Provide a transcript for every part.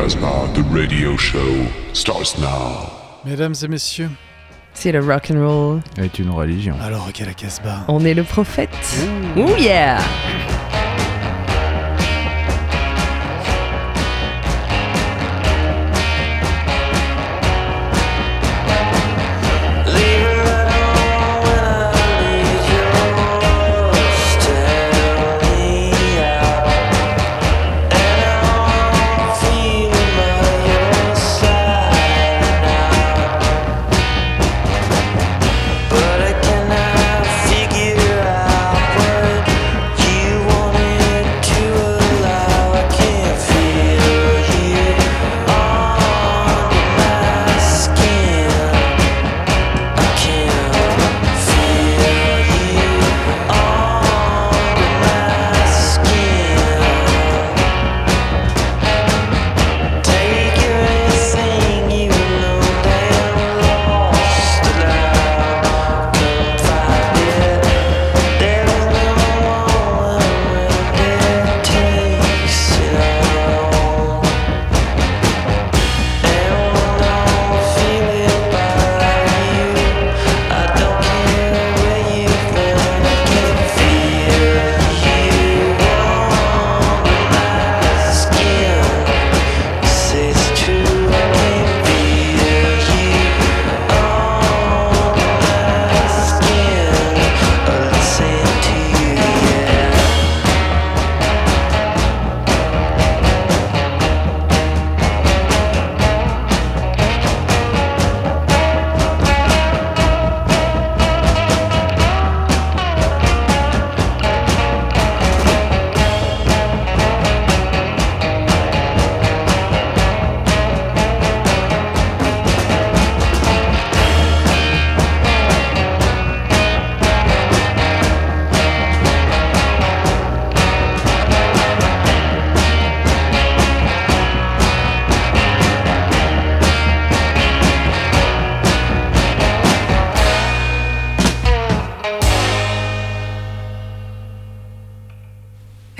Casbah, the radio show starts now. Mesdames et messieurs, C'est le rock and roll. Est une religion. alors ok la Casbah. On est le prophète. Oh yeah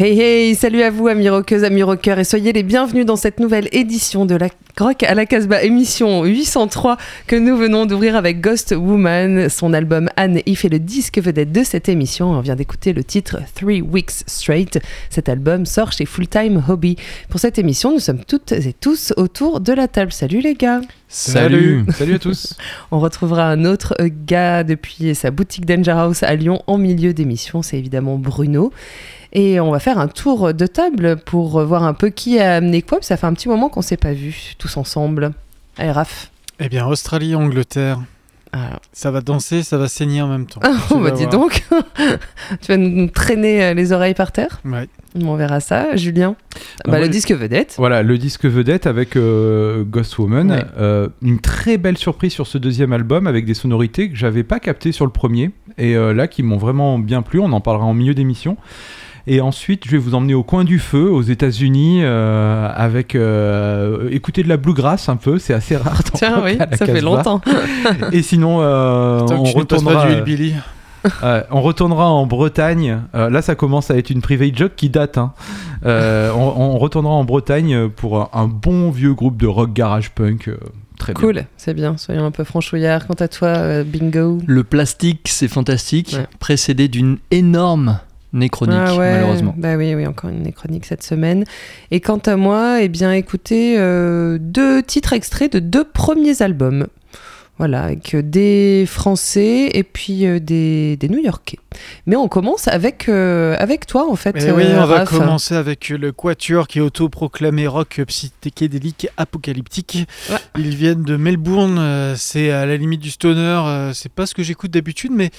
Hey hey, salut à vous amis rockeuses, amis rockeurs et soyez les bienvenus dans cette nouvelle édition de la Rock à la Casbah émission 803 que nous venons d'ouvrir avec Ghost Woman, son album Anne If et le disque vedette de cette émission. On vient d'écouter le titre Three Weeks Straight. Cet album sort chez Full Time Hobby. Pour cette émission, nous sommes toutes et tous autour de la table. Salut les gars Salut Salut à tous On retrouvera un autre gars depuis sa boutique Danger House à Lyon en milieu d'émission, c'est évidemment Bruno. Et on va faire un tour de table pour voir un peu qui a amené quoi. Ça fait un petit moment qu'on s'est pas vus tous ensemble. Allez, Raph. Eh bien Australie, Angleterre, Alors, ça va danser, ça va saigner en même temps. Tu oh, bah dis voir. donc, tu vas nous traîner euh, les oreilles par terre. Ouais. On verra ça. Julien, bah, moi, le disque vedette. Voilà, le disque vedette avec euh, Ghost Woman. Ouais. Euh, une très belle surprise sur ce deuxième album avec des sonorités que j'avais pas captées sur le premier et euh, là qui m'ont vraiment bien plu. On en parlera en milieu d'émission. Et ensuite, je vais vous emmener au coin du feu, aux États-Unis, euh, avec euh, écouter de la bluegrass un peu. C'est assez rare. dans Tiens, oui, ça fait longtemps. Et sinon, euh, on retournera. pas du on retournera en Bretagne. Euh, là, ça commence à être une private joke qui date. hein. Euh, on, on retournera en Bretagne pour un, un bon vieux groupe de rock garage punk. très bien. Cool, c'est bien. Soyons un peu franchouillards. Quant à toi, euh, Bingo. Le plastique, c'est fantastique, Ouais. précédé d'une énorme néchronique, Ah ouais, malheureusement. Bah oui, oui, encore une chronique cette semaine. Et quant à moi, eh bien, écoutez, euh, deux titres extraits de deux premiers albums. Voilà, avec euh, des Français et puis euh, des, des New-Yorkais. Mais on commence avec, euh, avec toi, en fait. Mais oui, on va Raph. commencer avec le Quatuor qui est autoproclamé rock psychédélique apocalyptique. Ouais. Ils viennent de Melbourne, c'est à la limite du stoner, c'est pas ce que j'écoute d'habitude, mais,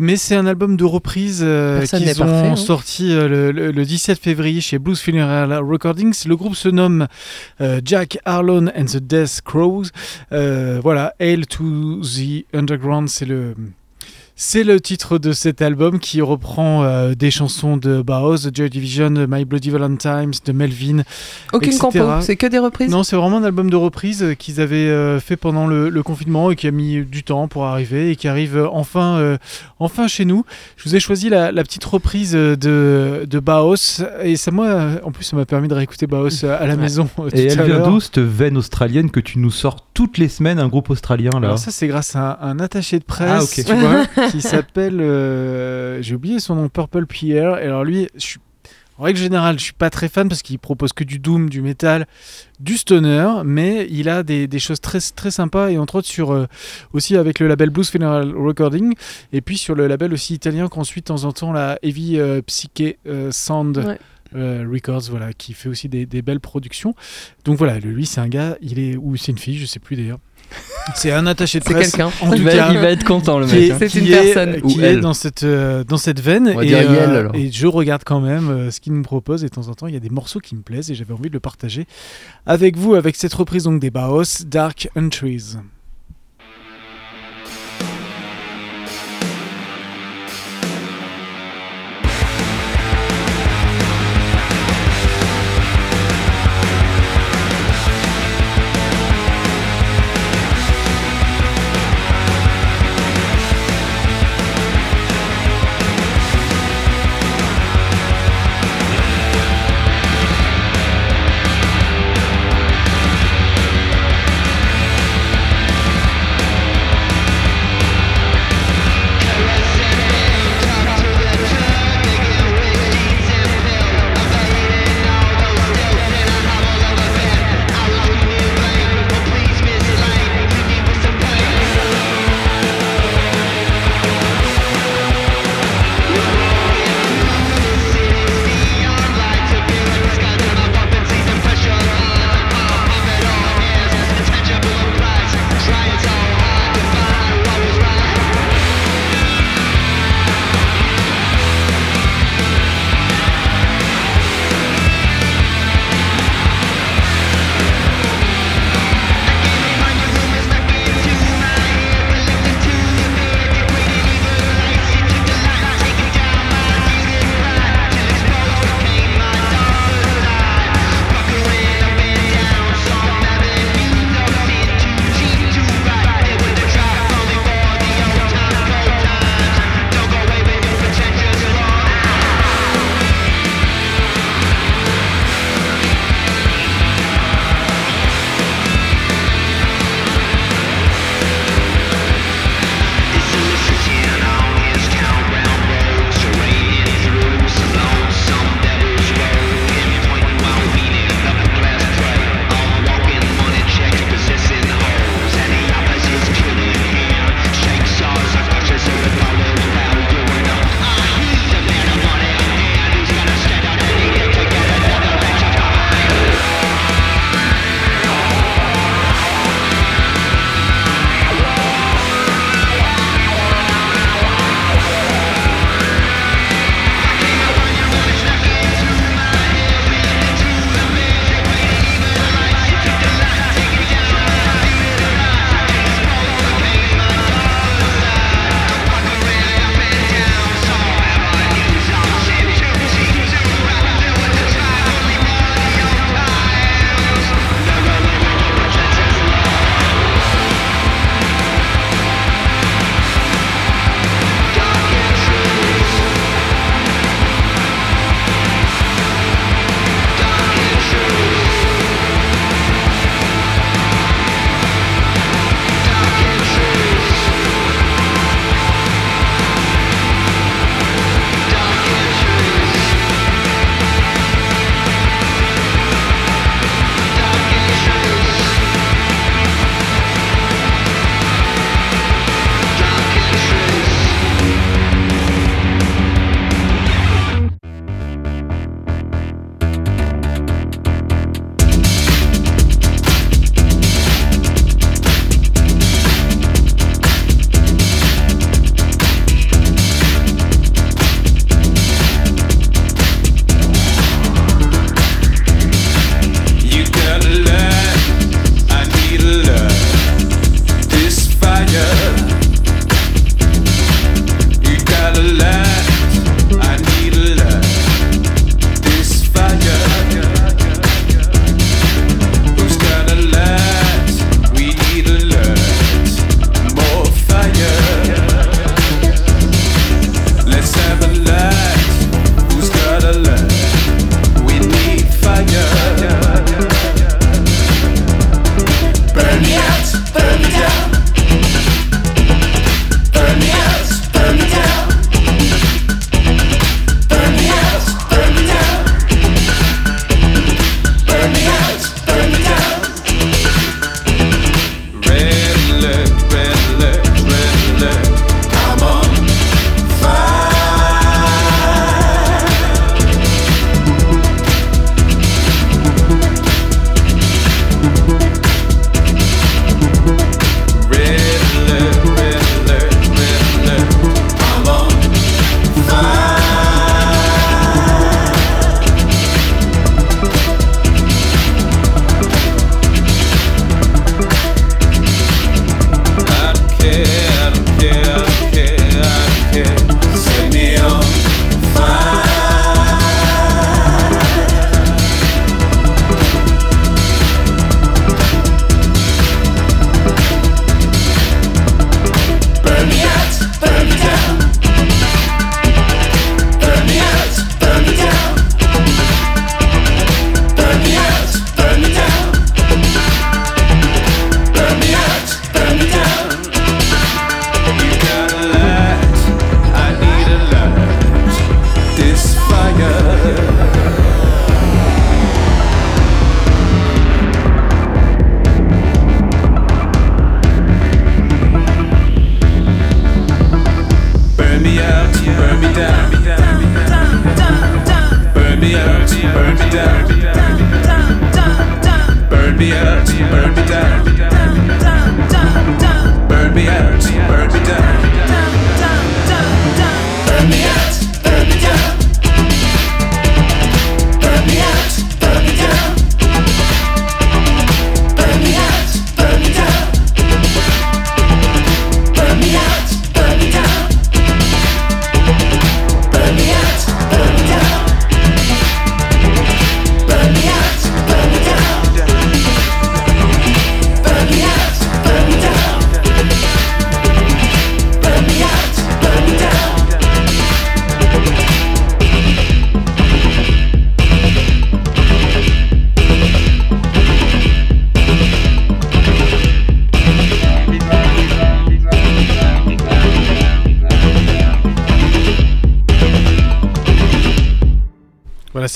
mais c'est un album de reprise euh, qu'ils parfait, hein. sorti euh, le, le- le 17 février chez Blues Funeral Recordings. Le groupe se nomme euh, Jack Harlow and the Death Crows. Euh, voilà, Hail to the Underground, c'est le. C'est le titre de cet album qui reprend euh, des chansons de Bauhaus, de Joy Division, de My Bloody Valentines, de Melvin. Aucune etc. compo, c'est que des reprises. Non, c'est vraiment un album de reprise euh, qu'ils avaient euh, fait pendant le, le confinement et qui a mis du temps pour arriver et qui arrive enfin, euh, enfin chez nous. Je vous ai choisi la, la petite reprise de, de Bauhaus et ça, moi, en plus, ça m'a permis de réécouter Bauhaus à la Ouais. maison. Et elle à vient d'où cette veine australienne que tu nous sors toutes les semaines, un groupe australien là Alors ça c'est grâce à un, un attaché de presse Ah, ok. tu vois, qui s'appelle, euh, j'ai oublié son nom, Purple Pierre. Et alors lui, je suis, en règle générale, je suis pas très fan parce qu'il propose que du doom, du metal, du stoner, mais il a des, des choses très très sympas et entre autres sur euh, aussi avec le label Blues Funeral Recording et puis sur le label aussi italien qu'on suit de temps en temps la Heavy euh, Psyche Sound. Ouais. euh, Records, voilà, qui fait aussi des, des belles productions. Donc voilà, lui, c'est un gars, il est ou c'est une fille, je sais plus d'ailleurs. C'est un attaché de C'est presse. quelqu'un. En il, tout va, cas, il va être content le qui mec. hein. C'est qui une est- personne. qui Ou est elle. dans cette, euh, dans cette veine. Va et, je regarde quand même euh, ce qu'il nous propose. Et de temps en temps, il y a des morceaux qui me plaisent et j'avais envie de le partager avec vous, avec cette reprise donc des Baos, Dark Entries.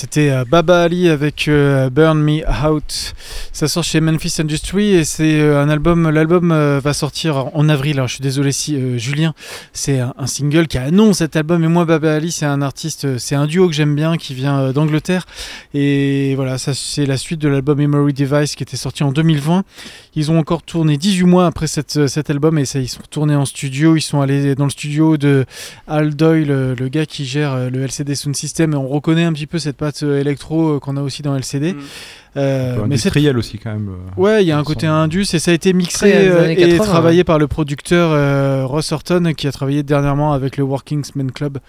C'était euh, Baba Ali avec euh, Burn Me Out. Ça sort chez Memphis Industry et c'est euh, un album. L'album va sortir en avril. Alors je suis désolé si Julien, c'est un, single qui annonce cet album. Et moi, Baba Ali, c'est un artiste, c'est un duo que j'aime bien qui vient d'Angleterre. Et voilà, c'est la suite de l'album Memory Device qui était sorti en 2020. Ils ont encore tourné 18 mois après cet album et ils sont retournés en studio. Ils sont allés dans le studio de Al Doyle, le, le gars qui gère le LCD Sound System. Et on reconnaît un petit peu cette patte euh, électro euh, qu'on a aussi dans LCD. Mm. Euh, mais industriel aussi quand même. euh, Ouais, il y a un côté son- indus et ça a été mixé et 80, travaillé par le producteur euh, Ross Horton qui a travaillé dernièrement avec le Workingsman Club.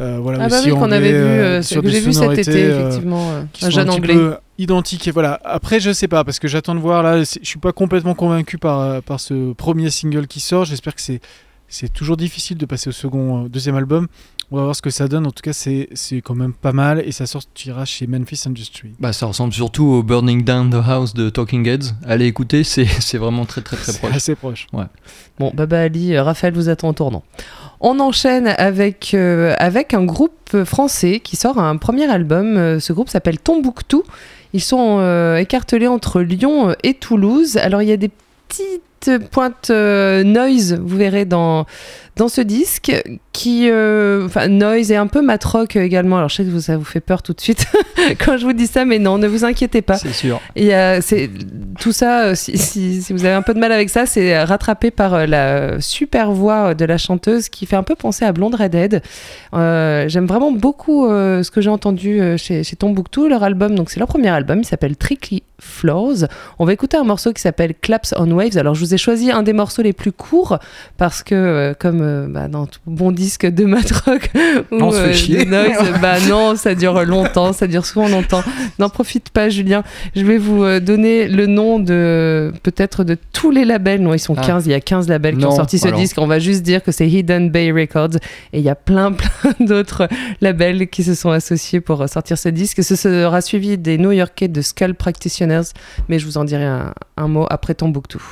Euh, voilà, Ah bah aussi oui, qu'on avait vu, sur que j'ai vu cet été, effectivement. euh, qui un sont jeune un petit anglais. peu identiques et voilà. Après, je sais pas parce que j'attends de voir là. Je suis pas complètement convaincu par par ce premier single qui sort. J'espère que c'est c'est toujours difficile de passer au second euh, deuxième album. On va voir ce que ça donne. En tout cas, c'est c'est quand même pas mal et ça sortira chez Memphis Industry. Bah, ça ressemble surtout au Burning Down the House de Talking Heads. Allez écouter, c'est c'est vraiment très très très C'est proche. assez proche. Bon, Baba Ali, euh, Raphaël vous attend au tournant. On enchaîne avec, euh, avec un groupe français qui sort un premier album. Euh, Ce groupe s'appelle Tombouctou. Ils sont euh, écartelés entre Lyon et Toulouse. Alors il y a des petites pointes euh, noise, vous verrez dans, dans ce disque, qui, euh, enfin noise et un peu matrock également. Alors je sais que vous- ça vous fait peur tout de suite quand je vous dis ça, mais non, ne vous inquiétez pas. C'est sûr. Il y a- c'est tout ça. euh, Si, si- si vous avez un peu de mal avec ça, c'est rattrapé par euh, la super voix de la chanteuse qui fait un peu penser à Blonde Redhead. Euh, J'aime vraiment beaucoup euh, ce que j'ai entendu euh, chez, chez Tombouctou. Leur album, donc c'est leur premier album, il s'appelle Tricky Floors. On va écouter un morceau qui s'appelle Claps on Waves. Alors je vous ai choisi un des morceaux les plus courts parce que euh, comme euh, bah, dans tout bon disque de matrock ou On se fait euh, de noise, bah non, ça dure longtemps, ça dure souvent longtemps. N'en profite pas, Julien. Je vais vous donner le nom de peut-être de tous les labels. Non, ils sont Ah. 15. Il y a 15 labels qui ont sorti ce alors. disque. On va juste dire que c'est Hidden Bay Records. Et il y a plein, plein d'autres labels qui se sont associés pour sortir ce disque. Ce sera suivi des New Yorkais de Skull Practitioners. Mais je vous en dirai un, un mot après Tombouctou.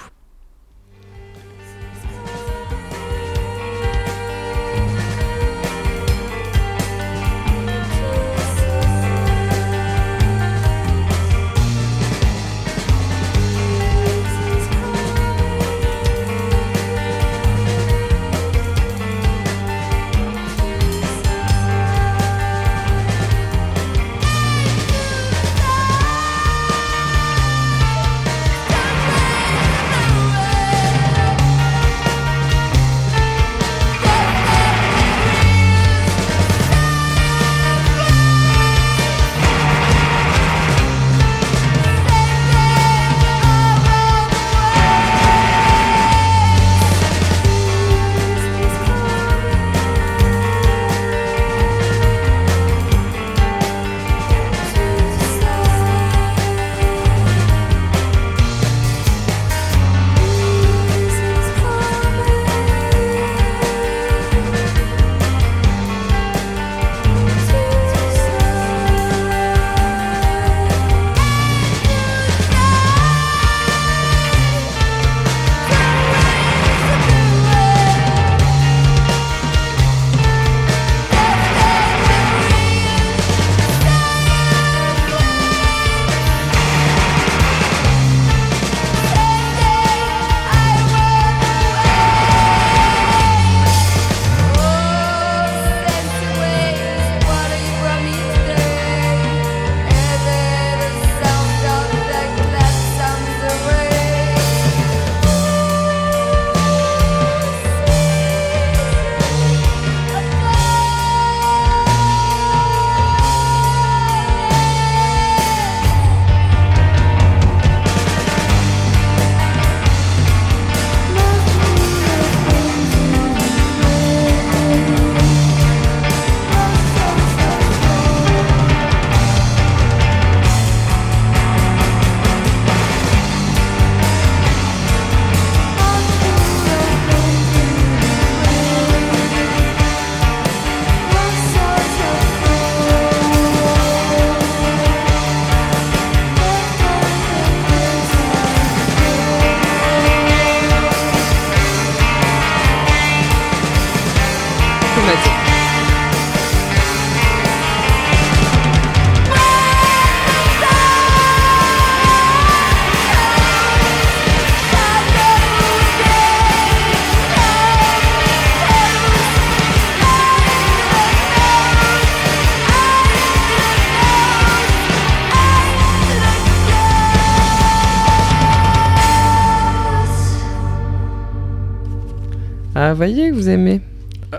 Ah, voyez vous aimez.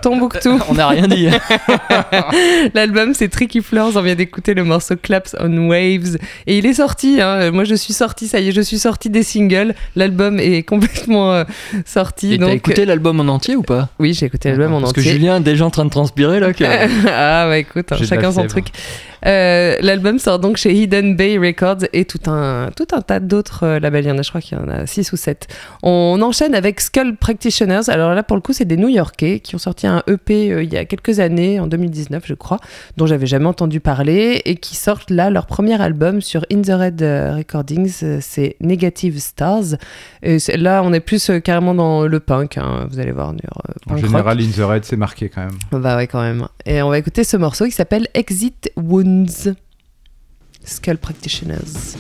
Tombouctou. On n'a rien dit. L'album c'est Tricky Floors, on vient d'écouter le morceau Claps on Waves et il est sorti, hein. moi je suis sorti, ça y est, je suis sorti des singles, l'album est complètement euh, sorti. Et t'as donc... écouté l'album en entier ou pas? Oui j'ai écouté l'album en Parce que entier. Julien est déjà en train de transpirer là. que- ah ouais écoute, hein, chacun son truc. Euh, l'album sort donc chez Hidden Bay Records et tout un, tout un tas d'autres euh, labels, il y en a je crois qu'il y en a 6 ou 7. On enchaîne avec Skull Practitioners, alors là pour le coup c'est des New Yorkais qui ont sorti un EP euh, il y a quelques années, en 2019 je crois, dont j'avais jamais entendu parler et qui sortent là leur premier album sur In the Red Recordings, c'est Negative Stars. Et là on est plus euh, carrément dans le punk, hein, vous allez voir. En punk rock. général, In the Red, c'est marqué quand même. Bah ouais, quand même. Et on va écouter ce morceau qui s'appelle Exit Wounds. Skull Practitioners.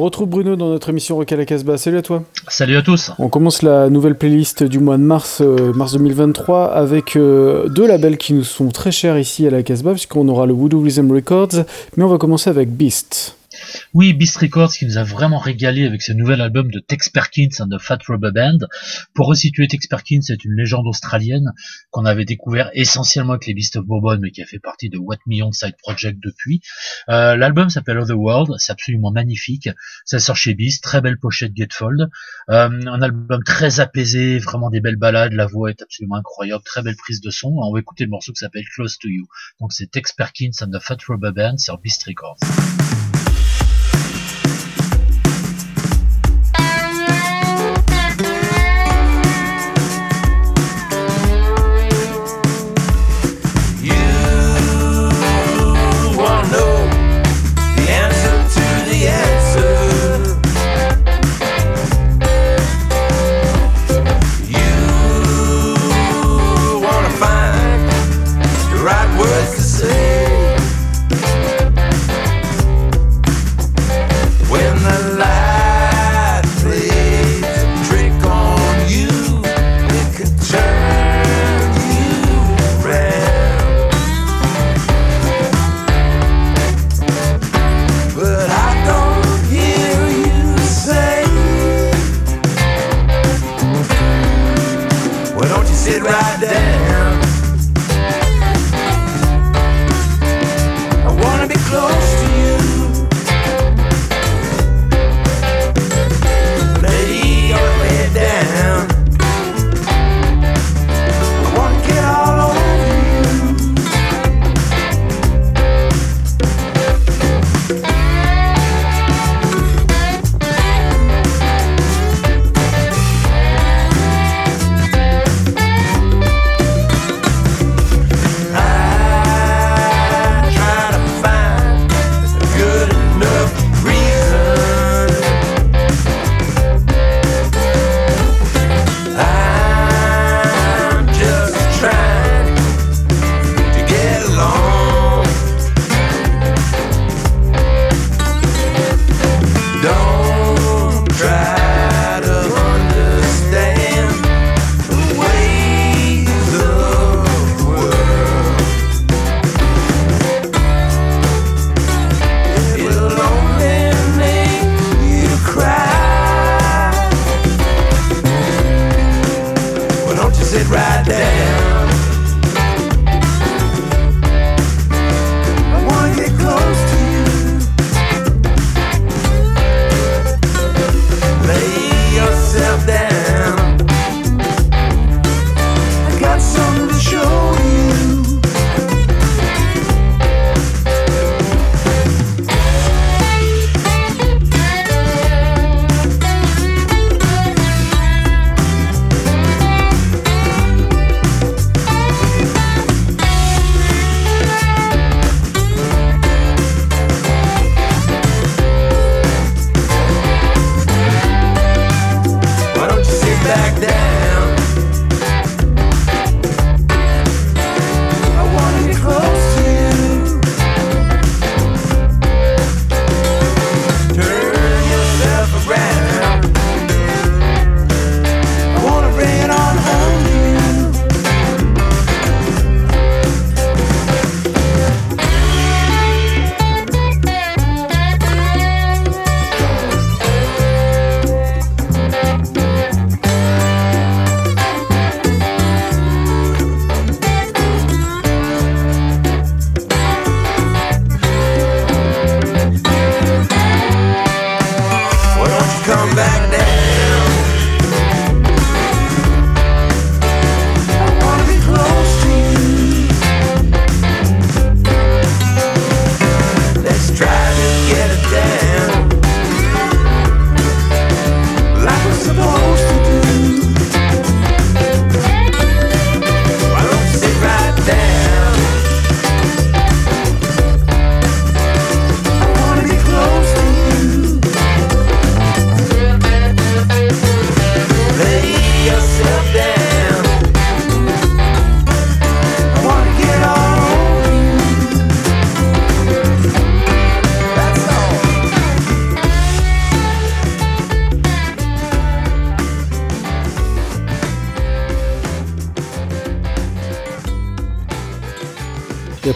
Retrouve Bruno dans notre émission Rock à la Casbah. Salut à toi. Salut à tous. On commence la nouvelle playlist du mois de mars, euh, mars 2023, avec euh, deux labels qui nous sont très chers ici à la Casbah, puisqu'on aura le Voodoo Rhythm Records, mais on va commencer avec Beast. Oui, Beast Records qui nous a vraiment régalé avec ce nouvel album de Tex Perkins and the Fat Rubber Band. Pour resituer Tex Perkins, c'est une légende australienne qu'on avait découvert essentiellement avec les Beast of Bourbon, mais qui a fait partie de What Million Side Project depuis. Euh, L'album s'appelle Other World, c'est absolument magnifique. Ça sort chez Beast, très belle pochette Gatefold. Euh, un album très apaisé, vraiment des belles balades, la voix est absolument incroyable, très belle prise de son. On va écouter le morceau qui s'appelle Close to You. Donc c'est Tex Perkins and the Fat Rubber Band sur Beast Records.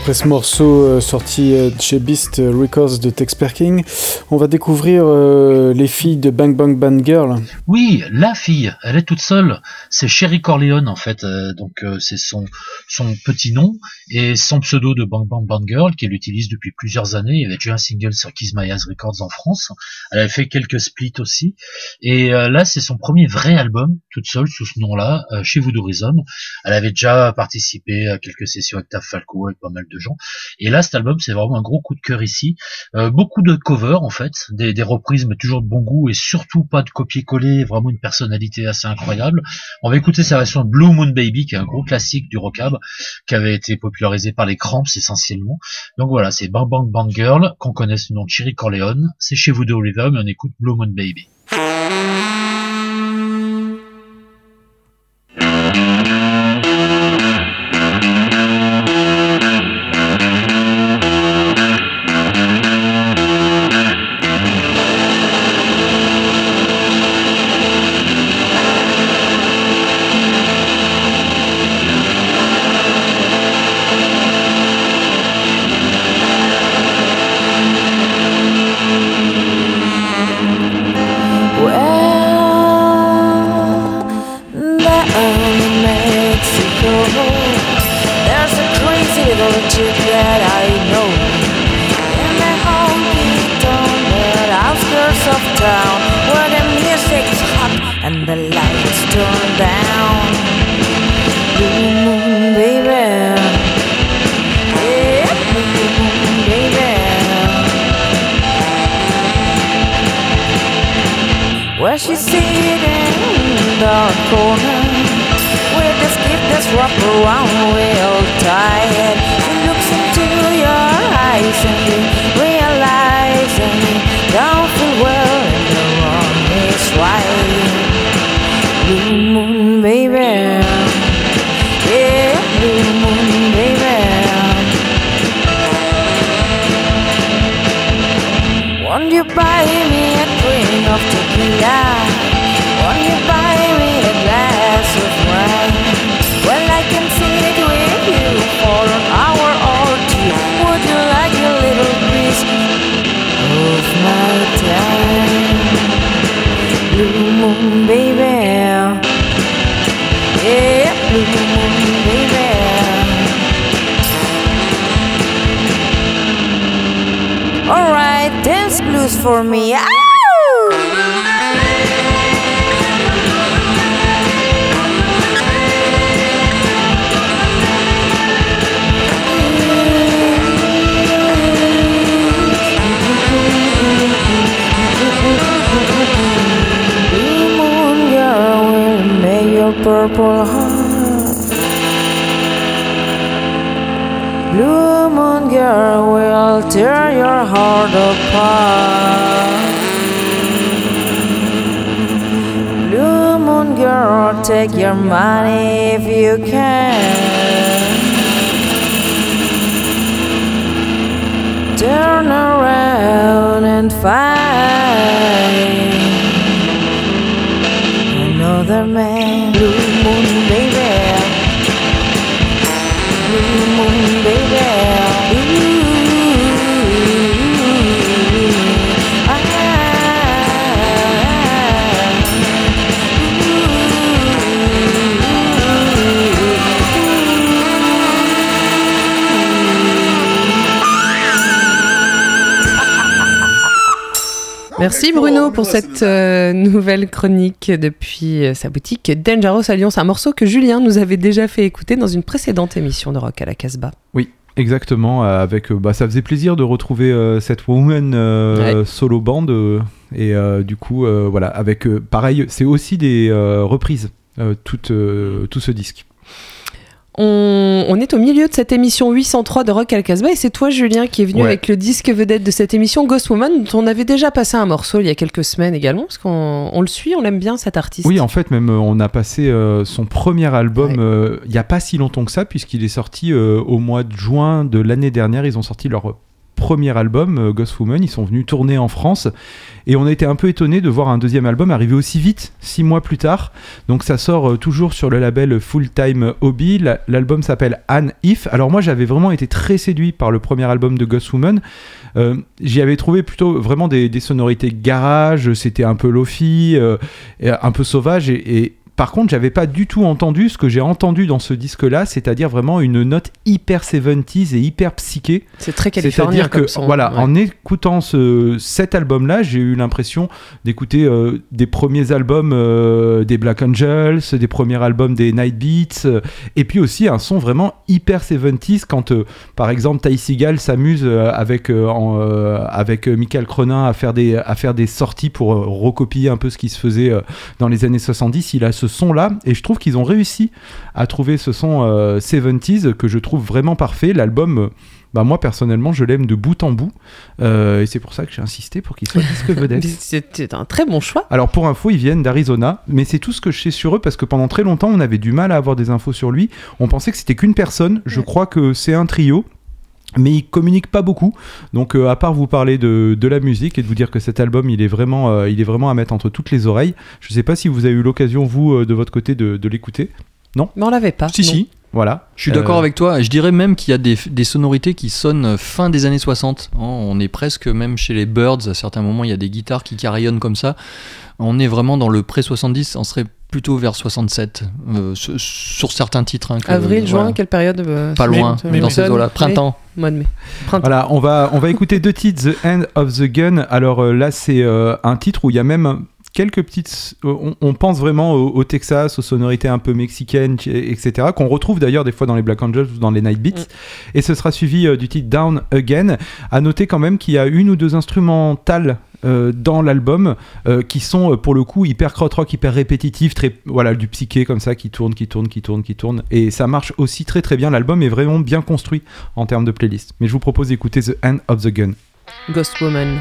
Après ce morceau euh, sorti euh, chez Beast Records de Tex Perking, on va découvrir euh, les filles de Bang Bang Bang Girl. Oui, la fille, elle est toute seule. C'est Sherry Corleone en fait. donc c'est son son petit nom et son pseudo de Bang Bang Bang Girl qu'elle utilise depuis plusieurs années. Il y avait déjà un single sur Kiss Records en France. Elle avait fait quelques splits aussi. Et euh, là, c'est son premier vrai album, toute seule sous ce nom-là, euh, chez Voodoo Rhythm. Elle avait déjà participé à quelques sessions avec Taf Falco avec pas mal de gens. Et là, cet album, c'est vraiment un gros coup de cœur ici. Euh, beaucoup de covers en fait, des, reprises mais toujours de bon goût et surtout pas de copier-coller, vraiment une personnalité assez incroyable. On va écouter sa version Blue Moon Baby qui est un gros classique du rockab qui avait été popularisé par les Cramps essentiellement. Donc voilà, c'est Bang Bang Bang Girl qu'on connaît sous le nom de Cherry Corleone. C'est chez Voodoo Rhythm et on écoute Blue Moon Baby. For me. Blue moon girl will make your purple take your money if you can. Merci Bruno pour cette euh, nouvelle chronique depuis euh, sa boutique Dangerous à Lyon. C'est un morceau que Julien nous avait déjà fait écouter dans une précédente émission de Rock à la Casbah. Oui, exactement. euh, Avec, bah, ça faisait plaisir de retrouver euh, cette woman euh, Ouais. solo band. euh, et euh, du coup, euh, voilà, avec euh, pareil, c'est aussi des euh, reprises, euh, tout, euh, tout ce disque. On, on est au milieu de cette émission 803 de Rock Casbah et c'est toi Julien qui est venu Ouais. avec le disque vedette de cette émission Ghost Woman dont on avait déjà passé un morceau il y a quelques semaines également parce qu'on on le suit, on l'aime bien cet artiste. Oui, en fait, même euh, on a passé euh, son premier album euh, il n'y a pas si longtemps que ça, puisqu'il est sorti euh, au mois de juin de l'année dernière. Ils ont sorti leur premier album, euh, Ghost Woman. Ils sont venus tourner en France et on a été un peu étonné de voir un deuxième album arriver aussi vite, six mois plus tard. Donc ça sort euh, toujours sur le label Full Time Hobby. La- L'album s'appelle Anne If. Alors moi j'avais vraiment été très séduit par le premier album de Ghost Woman. Euh, J'y avais trouvé plutôt vraiment des, sonorités garage, c'était un peu lofi, euh, un peu sauvage et par contre, j'avais pas du tout entendu ce que j'ai entendu dans ce disque-là, c'est-à-dire vraiment une note hyper 70s et hyper psyché. C'est très californien C'est-à-dire que son. voilà, ouais. en écoutant ce, cet album-là, j'ai eu l'impression d'écouter euh, des premiers albums euh, des Black Angels, des premiers albums des Night Beats, euh, et puis aussi un son vraiment hyper 70s quand, par exemple, Ty Seagal s'amuse avec en, avec Michael Cronin à faire des à faire des sorties pour recopier un peu ce qui se faisait dans les années 70. Il a ce son-là, et je trouve qu'ils ont réussi à trouver ce son euh, 70s que je trouve vraiment parfait. L'album. euh, bah moi personnellement je l'aime de bout en bout Euh, et c'est pour ça que j'ai insisté pour qu'il soit disque vedette. C'était un très bon choix. Alors pour info ils viennent d'Arizona mais c'est tout ce que je sais sur eux parce que pendant très longtemps on avait du mal à avoir des infos sur lui. On pensait que c'était qu'une personne, je crois que c'est un trio. Mais il communique pas beaucoup, donc euh, à part vous parler de, de la musique et de vous dire que cet album il est vraiment, euh, il est vraiment à mettre entre toutes les oreilles. Je sais pas si vous avez eu l'occasion vous euh, de votre côté de, de l'écouter. Mais on l'avait pas. Si, non. si. Voilà. Je suis d'accord Euh, avec toi. Je dirais même qu'il y a des, des sonorités qui sonnent fin des années 60. hein. On est presque même chez les Birds. À certains moments, il y a des guitares qui carillonnent comme ça. On est vraiment dans le pré-70. On serait plutôt vers 67 euh, sur, sur certains titres. hein, que- Avril, juin, voilà. quelle période euh, Pas loin, monte, euh, dans eaux-là. mai Printemps. Mois de mai. Printemps. Voilà, on va, on va écouter deux titres, The End of the Gun. Alors euh, là, c'est euh, un titre où il y a même quelques petites... On, on pense vraiment au, au Texas, aux sonorités un peu mexicaines, etc., qu'on retrouve d'ailleurs des fois dans les Black Angels ou dans les Night Beats. Et ce sera suivi euh, du titre Down Again. À noter quand même qu'il y a une ou deux instrumentales dans l'album euh, qui sont euh, pour le coup hyper krautrock, hyper répétitifs, très voilà du psyché comme ça qui tourne, qui tourne, qui tourne, qui tourne et ça marche aussi très très bien. L'album est vraiment bien construit en termes de playlist. Mais je vous propose d'écouter The End of the Gun. Ghost Woman.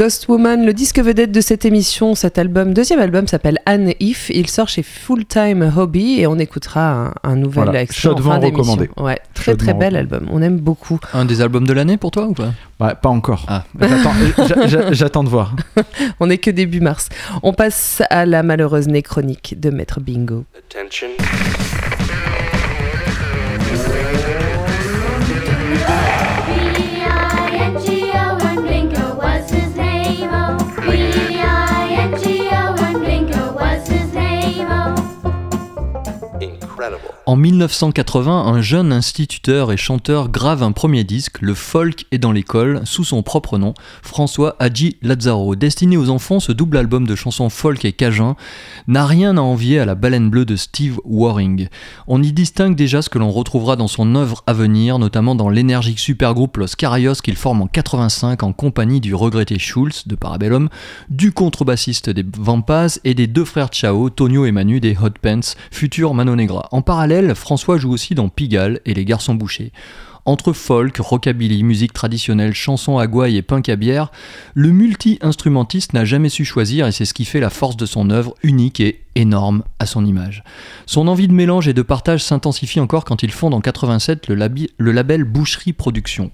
Ghost Woman, le disque vedette de cette émission, cet album, deuxième album s'appelle Anne If. Il sort chez Full Time Hobby et on écoutera un, un nouvel Voilà, extrait en fin recommandé. Ouais, très très bel album. On aime beaucoup. Un des albums de l'année pour toi ou pas? Ouais, pas encore. Ah. J'attends- j'a- j'a- J'attends de voir. On n'est que début mars. On passe à la malheureuse néchronique de Maître Bingo. Attention. Incredible. En 1980, un jeune instituteur et chanteur grave un premier disque, Le Folk est dans l'école, sous son propre nom, François Hadji Lazzaro. Destiné aux enfants, ce double album de chansons folk et cajun n'a rien à envier à la baleine bleue de Steve Waring. On y distingue déjà ce que l'on retrouvera dans son œuvre à venir, notamment dans l'énergique supergroupe Los Carayos qu'il forme en 85 en compagnie du regretté Schulz de Parabellum, du contrebassiste des Vampas et des deux frères Chao, Tonio et Manu des Hot Pants, futurs Mano Negra. En parallèle, François joue aussi dans Pigalle et Les Garçons Bouchés. Entre folk, rockabilly, musique traditionnelle, chansons à gouaille et punk à bière, le multi-instrumentiste n'a jamais su choisir et c'est ce qui fait la force de son œuvre unique et énorme à son image. Son envie de mélange et de partage s'intensifie encore quand il fonde en 87 le, le label Boucherie Productions.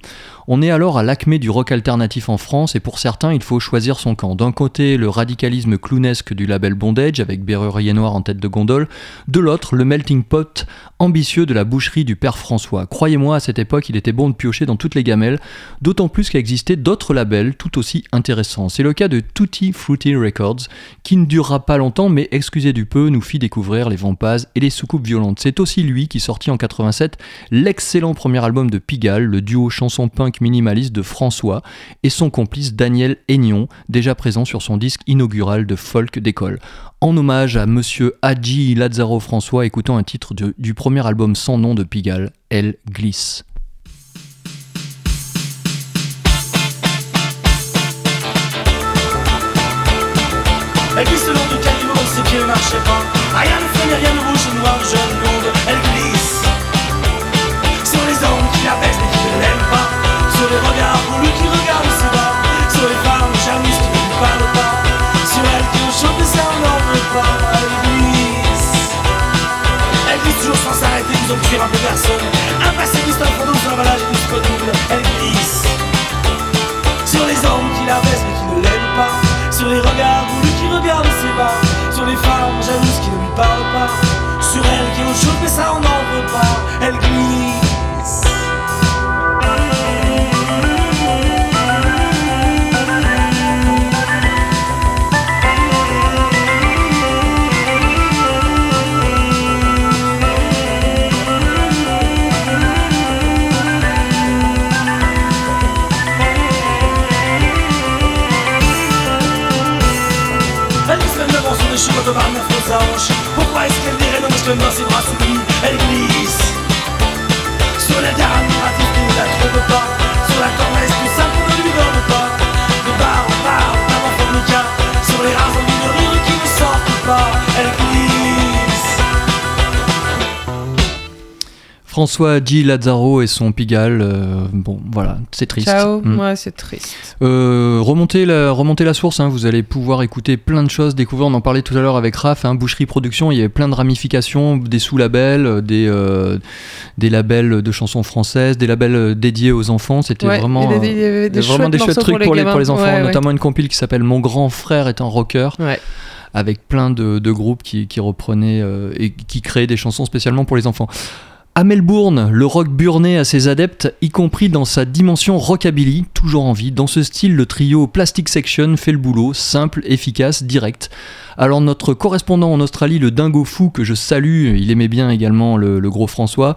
On est alors à l'acmé du rock alternatif en France et pour certains il faut choisir son camp. D'un côté le radicalisme clownesque du label Bondage avec Berrurier Noir en tête de gondole, de l'autre le melting pot ambitieux de la boucherie du père François. Croyez-moi à cette époque il était bon de piocher dans toutes les gamelles, d'autant plus qu'existaient d'autres labels tout aussi intéressants. C'est le cas de Tutti Fruity Records qui ne durera pas longtemps mais excusez du peu nous fit découvrir les Vampaz et les soucoupes violentes. C'est aussi lui qui sortit en 87 l'excellent premier album de Pigalle, le duo chanson punk minimaliste de François et son complice Daniel Aignon, déjà présent sur son disque inaugural de folk d'école. En hommage à monsieur Hadji Lazaro François, écoutant un titre du premier album sans nom de Pigalle, Elle glisse. Ont tué un peu personne. Un pessimiste, un fond sur l'emballage est disponible Elle glisse Sur les hommes qui la baissent mais qui ne l'aiment pas. Sur les regards voulus qui regardent ses bas Sur les femmes jalouses qui ne lui parlent pas. Sur elle qui ont chaud mais ça on n'en veut pas. Elle glisse Pourquoi est-ce qu'elle nos muscles dans ses bras soutenus Elle glisse. Sur la admirative qui ne la pas. Sur la cornesse tout ça qu'on ne lui pas. De bar en formica Sur les rares envies de rire qui ne sortent pas François G. Lazzaro et son Pigalle, euh, bon voilà, c'est triste. Ciao. Mm. Ouais, c'est triste. Euh, remontez, la, remontez la source, hein, vous allez pouvoir écouter plein de choses, découvrir, on en parlait tout à l'heure avec Raph, hein, Boucherie Production, il y avait plein de ramifications, des sous-labels, euh, des, euh, des labels de chansons françaises, des labels dédiés aux enfants, c'était Ouais, vraiment, des- des vraiment des chouettes trucs pour les pour enfants, ouais. notamment une compile qui s'appelle Mon grand frère est un rocker. Ouais. Avec plein de, de groupes qui, qui reprenaient euh, et qui créaient des chansons spécialement pour les enfants. À Melbourne, le rock burné à ses adeptes, y compris dans sa dimension rockabilly, toujours en vie. Dans ce style, le trio Plastic Section fait le boulot, simple, efficace, direct. Alors notre correspondant en Australie, le dingo fou que je salue, il aimait bien également le, gros François,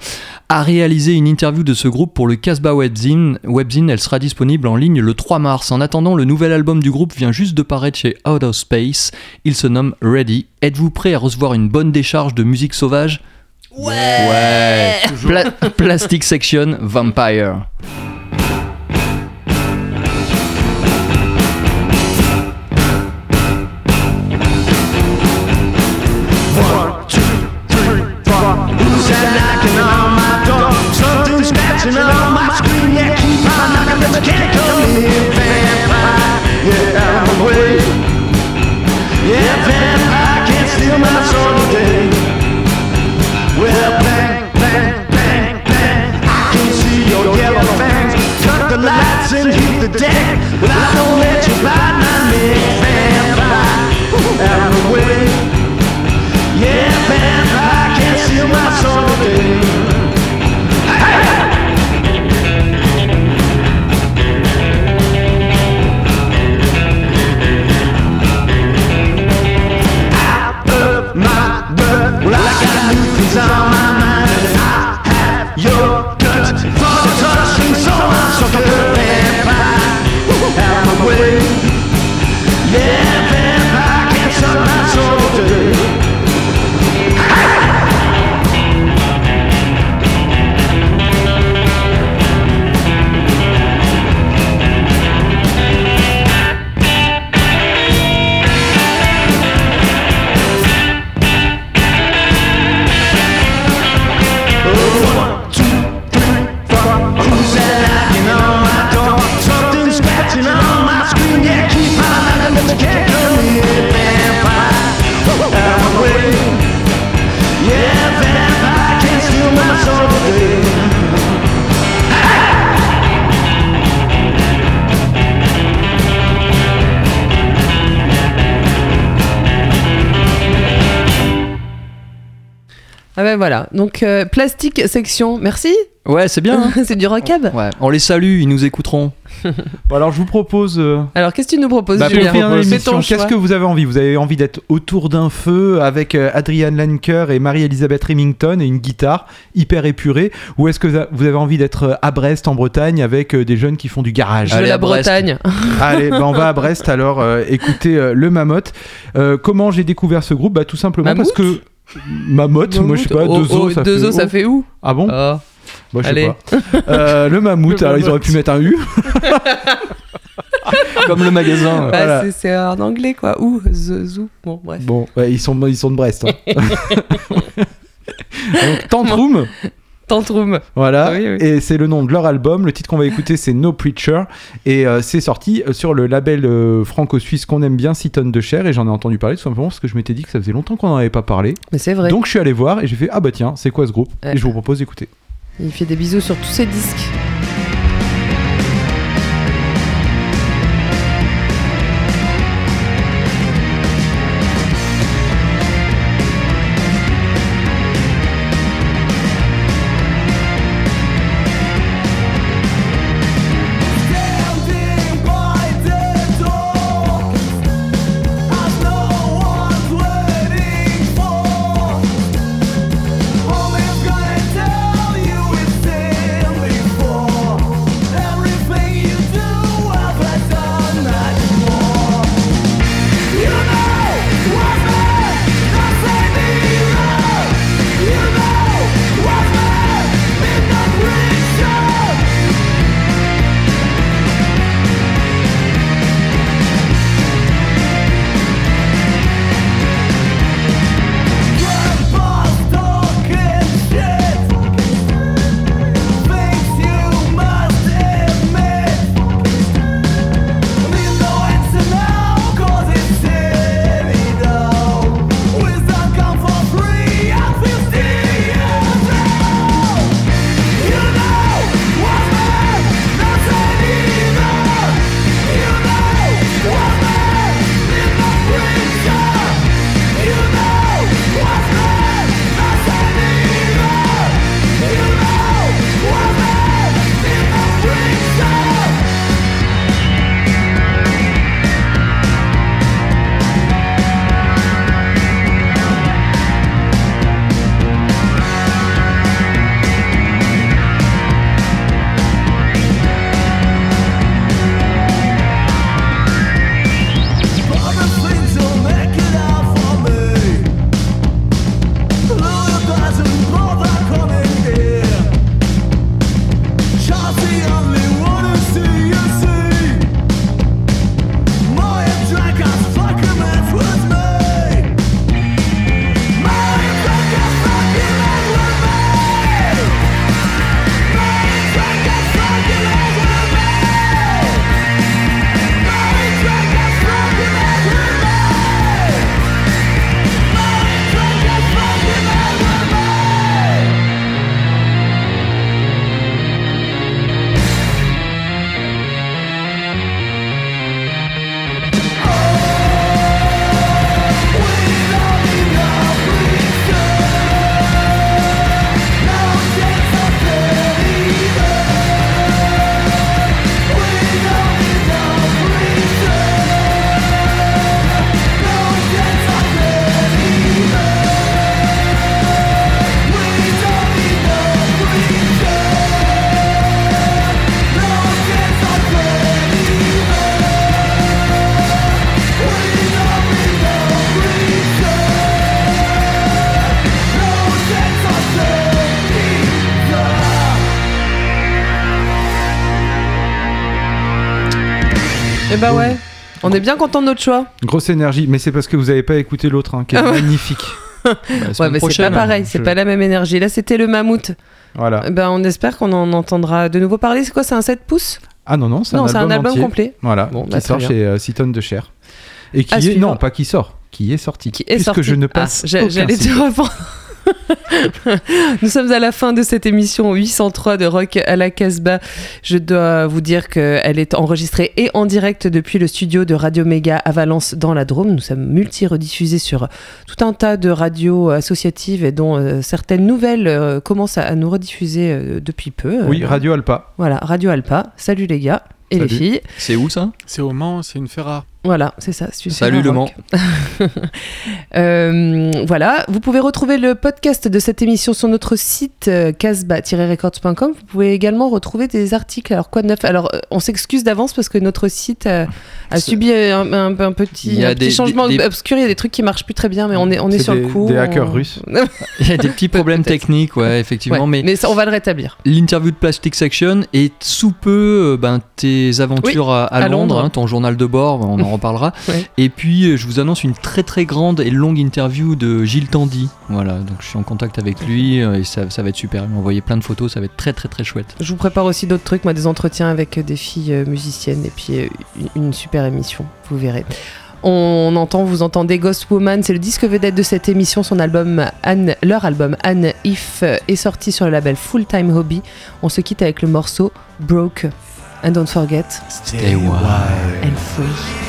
a réalisé une interview de ce groupe pour le Casbah Webzine. Webzine, elle sera disponible en ligne le 3 mars. En attendant, le nouvel album du groupe vient juste de paraître chez Out of Space. Il se nomme Ready. Êtes-vous prêt à recevoir une bonne décharge de musique sauvage? Ouais, ouais. Pla- Plastic Section Vampire. Plastique section. Merci. Ouais, c'est bien. hein c'est du rockab. ouais, on les salue, ils nous écouteront. Bon, alors je vous propose. euh, Alors, qu'est-ce que tu nous proposes, bah, pour Julien finir C'est l'émission, ton Qu'est-ce que vous avez envie? Vous avez envie d'être autour d'un feu avec euh, Adrian Lanker et Marie-Elisabeth Remington et une guitare hyper épurée? Ou est-ce que vous avez envie d'être euh, à Brest en Bretagne avec euh, des jeunes qui font du garage? Je veux Allez, la à Brest. Bretagne. Allez, bah, on va à Brest alors euh, écouter euh, le Mamotte. Euh, comment j'ai découvert ce groupe? Bah tout simplement parce que Mamotte, moi je sais pas, Oh, deux oh, os, ça deux fait os, ça oh. fait où? Ah bon? Oh. Bah, je sais Allez. pas. Euh, le mammouth, Le alors ils auraient pu mettre un U. Comme le magasin. Bah, Voilà. C'est en anglais, quoi. Ou The Zoo. Bon, bref. Bon, ouais, ils, sont, ils sont de Brest. hein. Donc, Tantrum, Tantrum. voilà, Oui, oui. et c'est le nom de leur album. Le titre qu'on va écouter, c'est No Preacher, et euh, c'est sorti euh, sur le label euh, franco-suisse qu'on aime bien, Six tonnes de chair, et j'en ai entendu parler tout simplement parce que je m'étais dit que ça faisait longtemps qu'on n'en avait pas parlé. Mais c'est vrai. Donc je suis allé voir et j'ai fait ah bah tiens, c'est quoi ce groupe? Ouais. Et je vous propose d'écouter. Il fait des bisous sur tous ses disques. Bah ouais. On est bien content de notre choix. Grosse énergie, mais c'est parce que vous avez pas écouté l'autre, hein, qui est Ah magnifique. Bah, Ouais, mais c'est pas prochaine. pareil, c'est je- pas la même énergie. Là, c'était le mammouth. Voilà. Eh Ben, on espère qu'on en entendra de nouveau parler. C'est quoi C'est un 7 pouces? Ah non non, c'est un album un album entier. complet. Voilà, Bon, qui bah, sort chez euh, tonnes de chair. Et qui À est suivre. non, pas qui sort, qui est sorti. Qui est puisque sorti. je ne Ah, passe aucun J'allais te répondre. Nous sommes à la fin de cette émission 803 de Rock à la Casbah. Je dois vous dire qu'elle est enregistrée et en direct depuis le studio de Radio Méga à Valence dans la Drôme. Nous sommes multi-rediffusés sur tout un tas de radios associatives et dont euh, certaines nouvelles euh, commencent à, à nous rediffuser euh, depuis peu. Oui, Radio Alpa. Voilà, Radio Alpa. Salut les gars et les filles. C'est où ça? C'est au Mans, c'est une Ferrare. Voilà, c'est ça. c'est une Salut Le rock. Euh, voilà, vous pouvez retrouver le podcast de cette émission sur notre site euh, casbah-records.com. Vous pouvez également retrouver des articles. Alors quoi de neuf? Alors euh, on s'excuse d'avance parce que notre site euh, a C'est- subi un, un- un petit, Il y a un petit des- changement des- obscur. Il y a des trucs qui marchent plus très bien, mais on est on est C'est sur des- le coup. des hackers on- russes. Il y a des petits problèmes techniques, ouais, effectivement, Ouais, mais mais ça, on va le rétablir. L'interview de Plastic Section est sous peu ben, tes aventures à, à à Londres, Londres. hein, ton journal de bord, on en reparlera. Ouais. Et puis euh, je vous annonce une très très grande et longue interview de Gilles Tandy. Voilà, donc je suis en contact avec lui euh, et ça, ça va être super. Il m'a envoyé plein de photos, ça va être très très très chouette. Je vous prépare aussi d'autres trucs, moi, des entretiens avec euh, des filles musiciennes et puis une, super émission, vous verrez. On entend, vous entendez Ghost Woman, c'est le disque vedette de cette émission. Son album, Anne, leur album Anne If est sorti sur le label Full Time Hobby. On se quitte avec le morceau Broke and Don't Forget Stay wild. and Free.